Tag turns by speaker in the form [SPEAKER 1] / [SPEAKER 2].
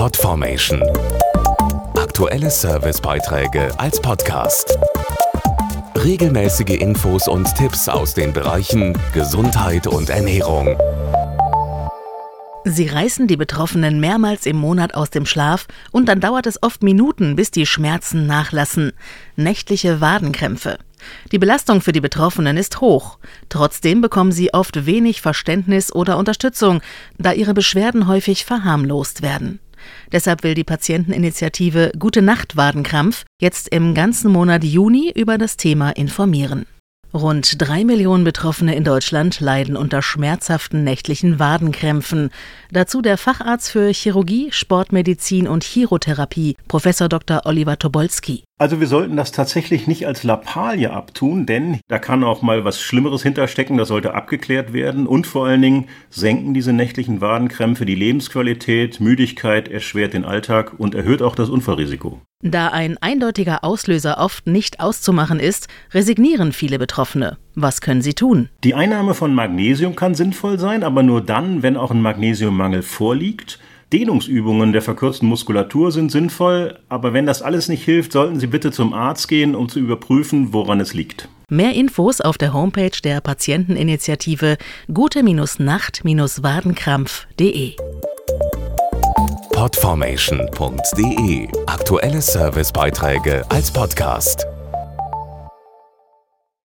[SPEAKER 1] Podformation. Aktuelle Servicebeiträge als Podcast. Regelmäßige Infos und Tipps aus den Bereichen Gesundheit und Ernährung.
[SPEAKER 2] Sie reißen die Betroffenen mehrmals im Monat aus dem Schlaf und dann dauert es oft Minuten, bis die Schmerzen nachlassen. Nächtliche Wadenkrämpfe. Die Belastung für die Betroffenen ist hoch. Trotzdem bekommen sie oft wenig Verständnis oder Unterstützung, da ihre Beschwerden häufig verharmlost werden. Deshalb will die Patienteninitiative Gute Nacht Wadenkrampf jetzt im ganzen Monat Juni über das Thema informieren. Rund drei Millionen Betroffene in Deutschland leiden unter schmerzhaften nächtlichen Wadenkrämpfen. Dazu der Facharzt für Chirurgie, Sportmedizin und Chirotherapie, Professor Dr. Oliver Tobolski.
[SPEAKER 3] Also wir sollten das tatsächlich nicht als Lappalie abtun, denn da kann auch mal was Schlimmeres hinterstecken, das sollte abgeklärt werden und vor allen Dingen senken diese nächtlichen Wadenkrämpfe die Lebensqualität, Müdigkeit erschwert den Alltag und erhöht auch das Unfallrisiko.
[SPEAKER 2] Da ein eindeutiger Auslöser oft nicht auszumachen ist, resignieren viele Betroffene. Was können sie tun?
[SPEAKER 3] Die Einnahme von Magnesium kann sinnvoll sein, aber nur dann, wenn auch ein Magnesiummangel vorliegt. Dehnungsübungen der verkürzten Muskulatur sind sinnvoll, aber wenn das alles nicht hilft, sollten Sie bitte zum Arzt gehen, um zu überprüfen, woran es liegt.
[SPEAKER 2] Mehr Infos auf der Homepage der Patienteninitiative gute-nacht-wadenkrampf.de.
[SPEAKER 1] Podformation.de Aktuelle Servicebeiträge als Podcast.